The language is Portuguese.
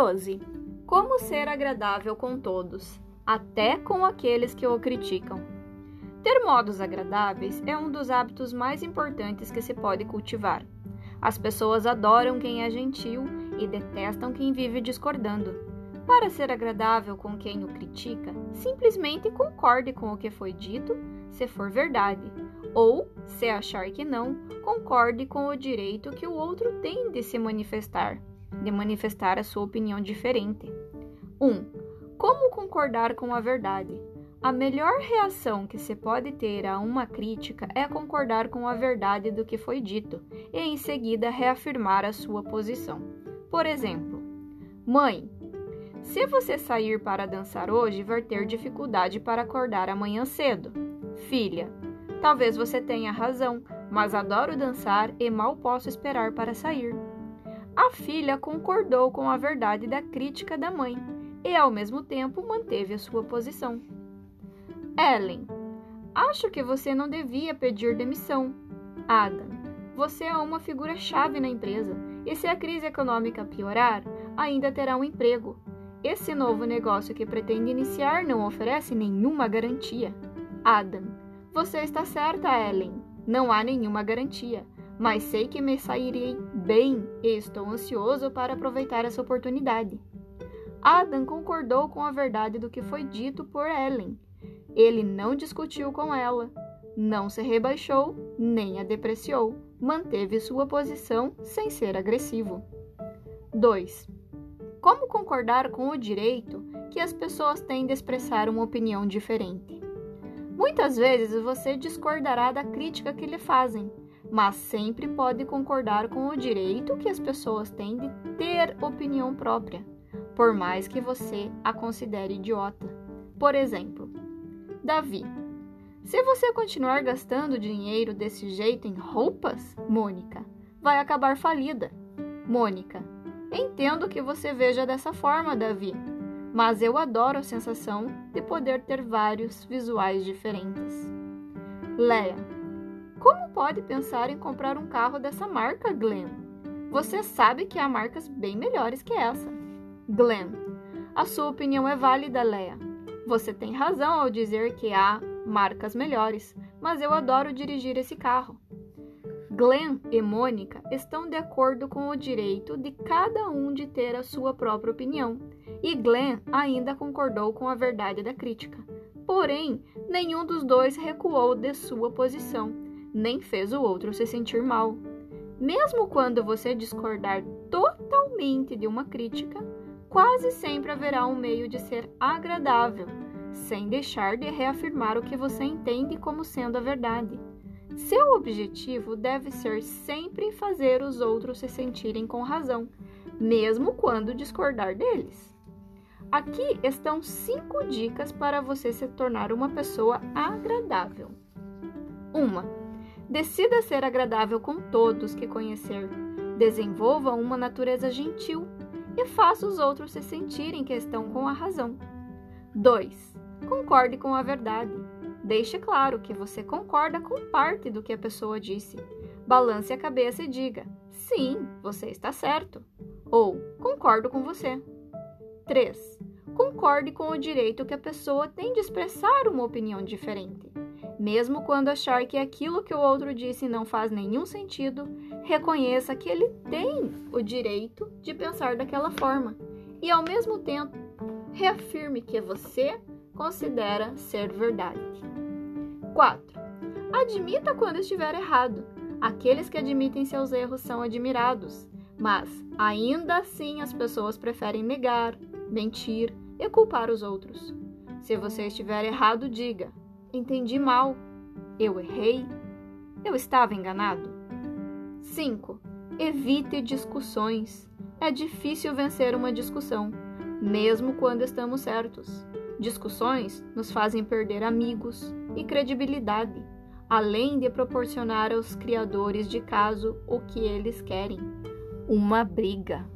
12. Como ser agradável com todos, até com aqueles que o criticam. Ter modos agradáveis é um dos hábitos mais importantes que se pode cultivar. As pessoas adoram quem é gentil e detestam quem vive discordando. Para ser agradável com quem o critica, simplesmente concorde com o que foi dito, se for verdade, ou, se achar que não, concorde com o direito que o outro tem de se manifestar, de manifestar a sua opinião diferente. 1. Um, como concordar com a verdade? A melhor reação que se pode ter a uma crítica é concordar com a verdade do que foi dito e em seguida reafirmar a sua posição. Por exemplo, mãe, se você sair para dançar hoje, vai ter dificuldade para acordar amanhã cedo. Filha, talvez você tenha razão, mas adoro dançar e mal posso esperar para sair. A filha concordou com a verdade da crítica da mãe e, ao mesmo tempo, manteve a sua posição. Ellen, acho que você não devia pedir demissão. Adam, você é uma figura-chave na empresa e se a crise econômica piorar, ainda terá um emprego. Esse novo negócio que pretende iniciar não oferece nenhuma garantia. Adam, você está certa, Ellen. Não há nenhuma garantia, mas sei que me sairei bem e estou ansioso para aproveitar essa oportunidade. Adam concordou com a verdade do que foi dito por Ellen ele não discutiu com ela, não se rebaixou nem a depreciou, manteve sua posição sem ser agressivo. 2. Como concordar com o direito que as pessoas têm de expressar uma opinião diferente? Muitas vezes você discordará da crítica que lhe fazem, mas sempre pode concordar com o direito que as pessoas têm de ter opinião própria, por mais que você a considere idiota. Por exemplo, Davi. Se você continuar gastando dinheiro desse jeito em roupas, Mônica, vai acabar falida. Mônica. Entendo que você veja dessa forma, Davi, mas eu adoro a sensação de poder ter vários visuais diferentes. Leia. Como pode pensar em comprar um carro dessa marca, Glenn? Você sabe que há marcas bem melhores que essa. Glenn. A sua opinião é válida, Leia. Você tem razão ao dizer que há marcas melhores, mas eu adoro dirigir esse carro. Glenn e Mônica estão de acordo com o direito de cada um de ter a sua própria opinião, e Glenn ainda concordou com a verdade da crítica. Porém, nenhum dos dois recuou de sua posição, nem fez o outro se sentir mal. Mesmo quando você discordar totalmente de uma crítica, quase sempre haverá um meio de ser agradável, sem deixar de reafirmar o que você entende como sendo a verdade. Seu objetivo deve ser sempre fazer os outros se sentirem com razão, mesmo quando discordar deles. Aqui estão cinco dicas para você se tornar uma pessoa agradável. 1. Decida ser agradável com todos que conhecer. Desenvolva uma natureza gentil e faça os outros se sentirem que estão com a razão. 2. Concorde com a verdade. Deixe claro que você concorda com parte do que a pessoa disse. Balance a cabeça e diga: sim, você está certo. Ou concordo com você. 3. Concorde com o direito que a pessoa tem de expressar uma opinião diferente. Mesmo quando achar que aquilo que o outro disse não faz nenhum sentido, reconheça que ele tem o direito de pensar daquela forma e, ao mesmo tempo, reafirme que você considera ser verdade. 4. Admita quando estiver errado. Aqueles que admitem seus erros são admirados, mas ainda assim as pessoas preferem negar, mentir e culpar os outros. Se você estiver errado, diga: Entendi mal. Eu errei. Eu estava enganado. 5. Evite discussões. É difícil vencer uma discussão, mesmo quando estamos certos. Discussões nos fazem perder amigos e credibilidade, além de proporcionar aos criadores de caso o que eles querem: uma briga.